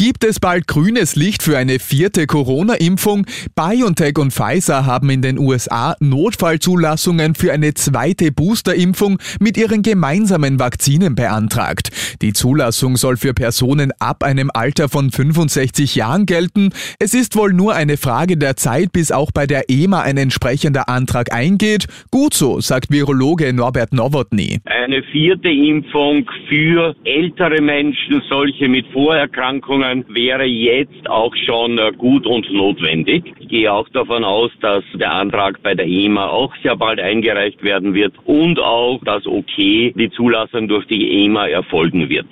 Gibt es bald grünes Licht für eine vierte Corona-Impfung? BioNTech und Pfizer haben in den USA Notfallzulassungen für eine zweite Booster-Impfung mit ihren gemeinsamen Vakzinen beantragt. Die Zulassung soll für Personen ab einem Alter von 65 Jahren gelten. Es ist wohl nur eine Frage der Zeit, bis auch bei der EMA ein entsprechender Antrag eingeht. Gut so, sagt Virologe Norbert Nowotny. Eine vierte Impfung für ältere Menschen, solche mit Vorerkrankungen, Maßnahmen wäre jetzt auch schon äh, gut und notwendig. Ich gehe auch davon aus, dass der Antrag bei der EMA auch sehr bald eingereicht werden wird und auch das Okay, die Zulassung durch die EMA erfolgen wird.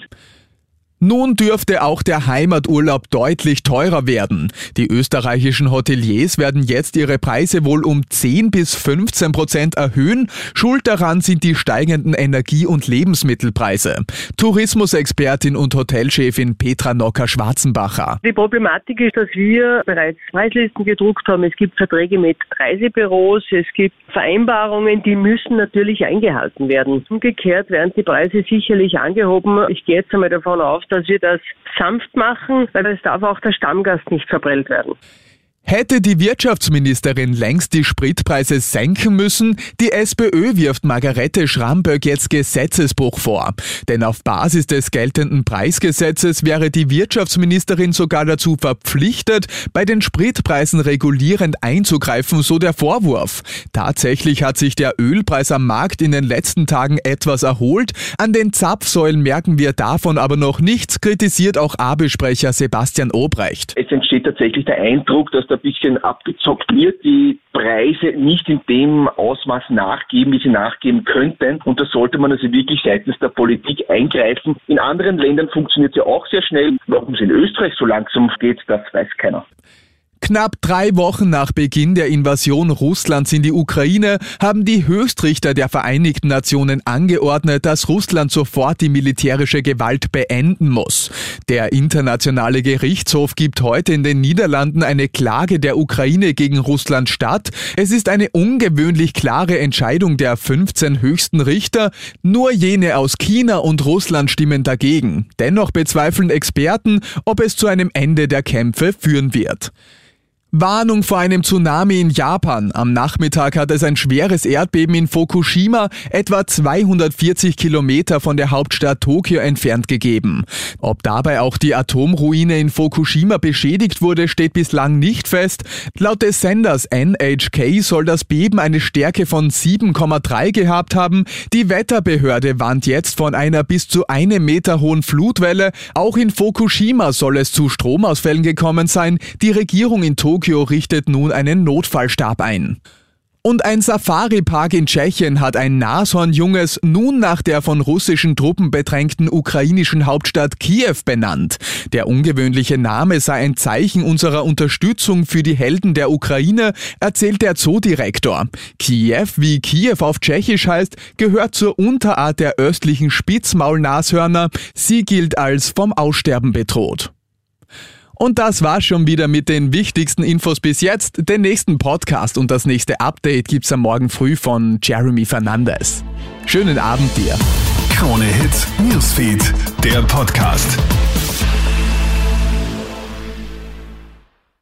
Nun dürfte auch der Heimaturlaub deutlich teurer werden. Die österreichischen Hoteliers werden jetzt ihre Preise wohl um 10 bis 15 Prozent erhöhen. Schuld daran sind die steigenden Energie- und Lebensmittelpreise. Tourismusexpertin und Hotelchefin Petra Nocker-Schwarzenbacher. Die Problematik ist, dass wir bereits Preislisten gedruckt haben. Es gibt Verträge mit Reisebüros, es gibt Vereinbarungen, die müssen natürlich eingehalten werden. Umgekehrt werden die Preise sicherlich angehoben. Ich gehe jetzt einmal davon aus, dass wir das sanft machen, weil es darf auch der Stammgast nicht verprellt werden. Hätte die Wirtschaftsministerin längst die Spritpreise senken müssen, die SPÖ wirft Margarete Schramböck jetzt Gesetzesbruch vor. Denn auf Basis des geltenden Preisgesetzes wäre die Wirtschaftsministerin sogar dazu verpflichtet, bei den Spritpreisen regulierend einzugreifen, so der Vorwurf. Tatsächlich hat sich der Ölpreis am Markt in den letzten Tagen etwas erholt. An den Zapfsäulen merken wir davon aber noch nichts, kritisiert auch AB-Sprecher Sebastian Obrecht. Es entsteht tatsächlich der Eindruck, dass der ein bisschen abgezockt wird, die Preise nicht in dem Ausmaß nachgeben, wie sie nachgeben könnten. Und da sollte man also wirklich seitens der Politik eingreifen. In anderen Ländern funktioniert es ja auch sehr schnell. Warum es in Österreich so langsam geht, das weiß keiner. Knapp drei Wochen nach Beginn der Invasion Russlands in die Ukraine haben die Höchstrichter der Vereinigten Nationen angeordnet, dass Russland sofort die militärische Gewalt beenden muss. Der internationale Gerichtshof gibt heute in den Niederlanden eine Klage der Ukraine gegen Russland statt. Es ist eine ungewöhnlich klare Entscheidung der 15 höchsten Richter. Nur jene aus China und Russland stimmen dagegen. Dennoch bezweifeln Experten, ob es zu einem Ende der Kämpfe führen wird. Warnung vor einem Tsunami in Japan. Am Nachmittag hat es ein schweres Erdbeben in Fukushima, etwa 240 Kilometer von der Hauptstadt Tokio entfernt gegeben. Ob dabei auch die Atomruine in Fukushima beschädigt wurde, steht bislang nicht fest. Laut des Senders NHK soll das Beben eine Stärke von 7,3 gehabt haben. Die Wetterbehörde warnt jetzt von einer bis zu einem Meter hohen Flutwelle. Auch in Fukushima soll es zu Stromausfällen gekommen sein. Die Regierung in Tokio Tokio richtet nun einen Notfallstab ein. Und ein Safari-Park in Tschechien hat ein Nashornjunges nun nach der von russischen Truppen bedrängten ukrainischen Hauptstadt Kiew benannt. Der ungewöhnliche Name sei ein Zeichen unserer Unterstützung für die Helden der Ukraine, erzählt der Zoodirektor. Kiew, wie Kiew auf Tschechisch heißt, gehört zur Unterart der östlichen Spitzmaulnashörner. Sie gilt als vom Aussterben bedroht. Und das war schon wieder mit den wichtigsten Infos bis jetzt. Den nächsten Podcast und das nächste Update gibt's am Morgen früh von Jeremy Fernandez. Schönen Abend dir. Krone Hits, Newsfeed, der Podcast.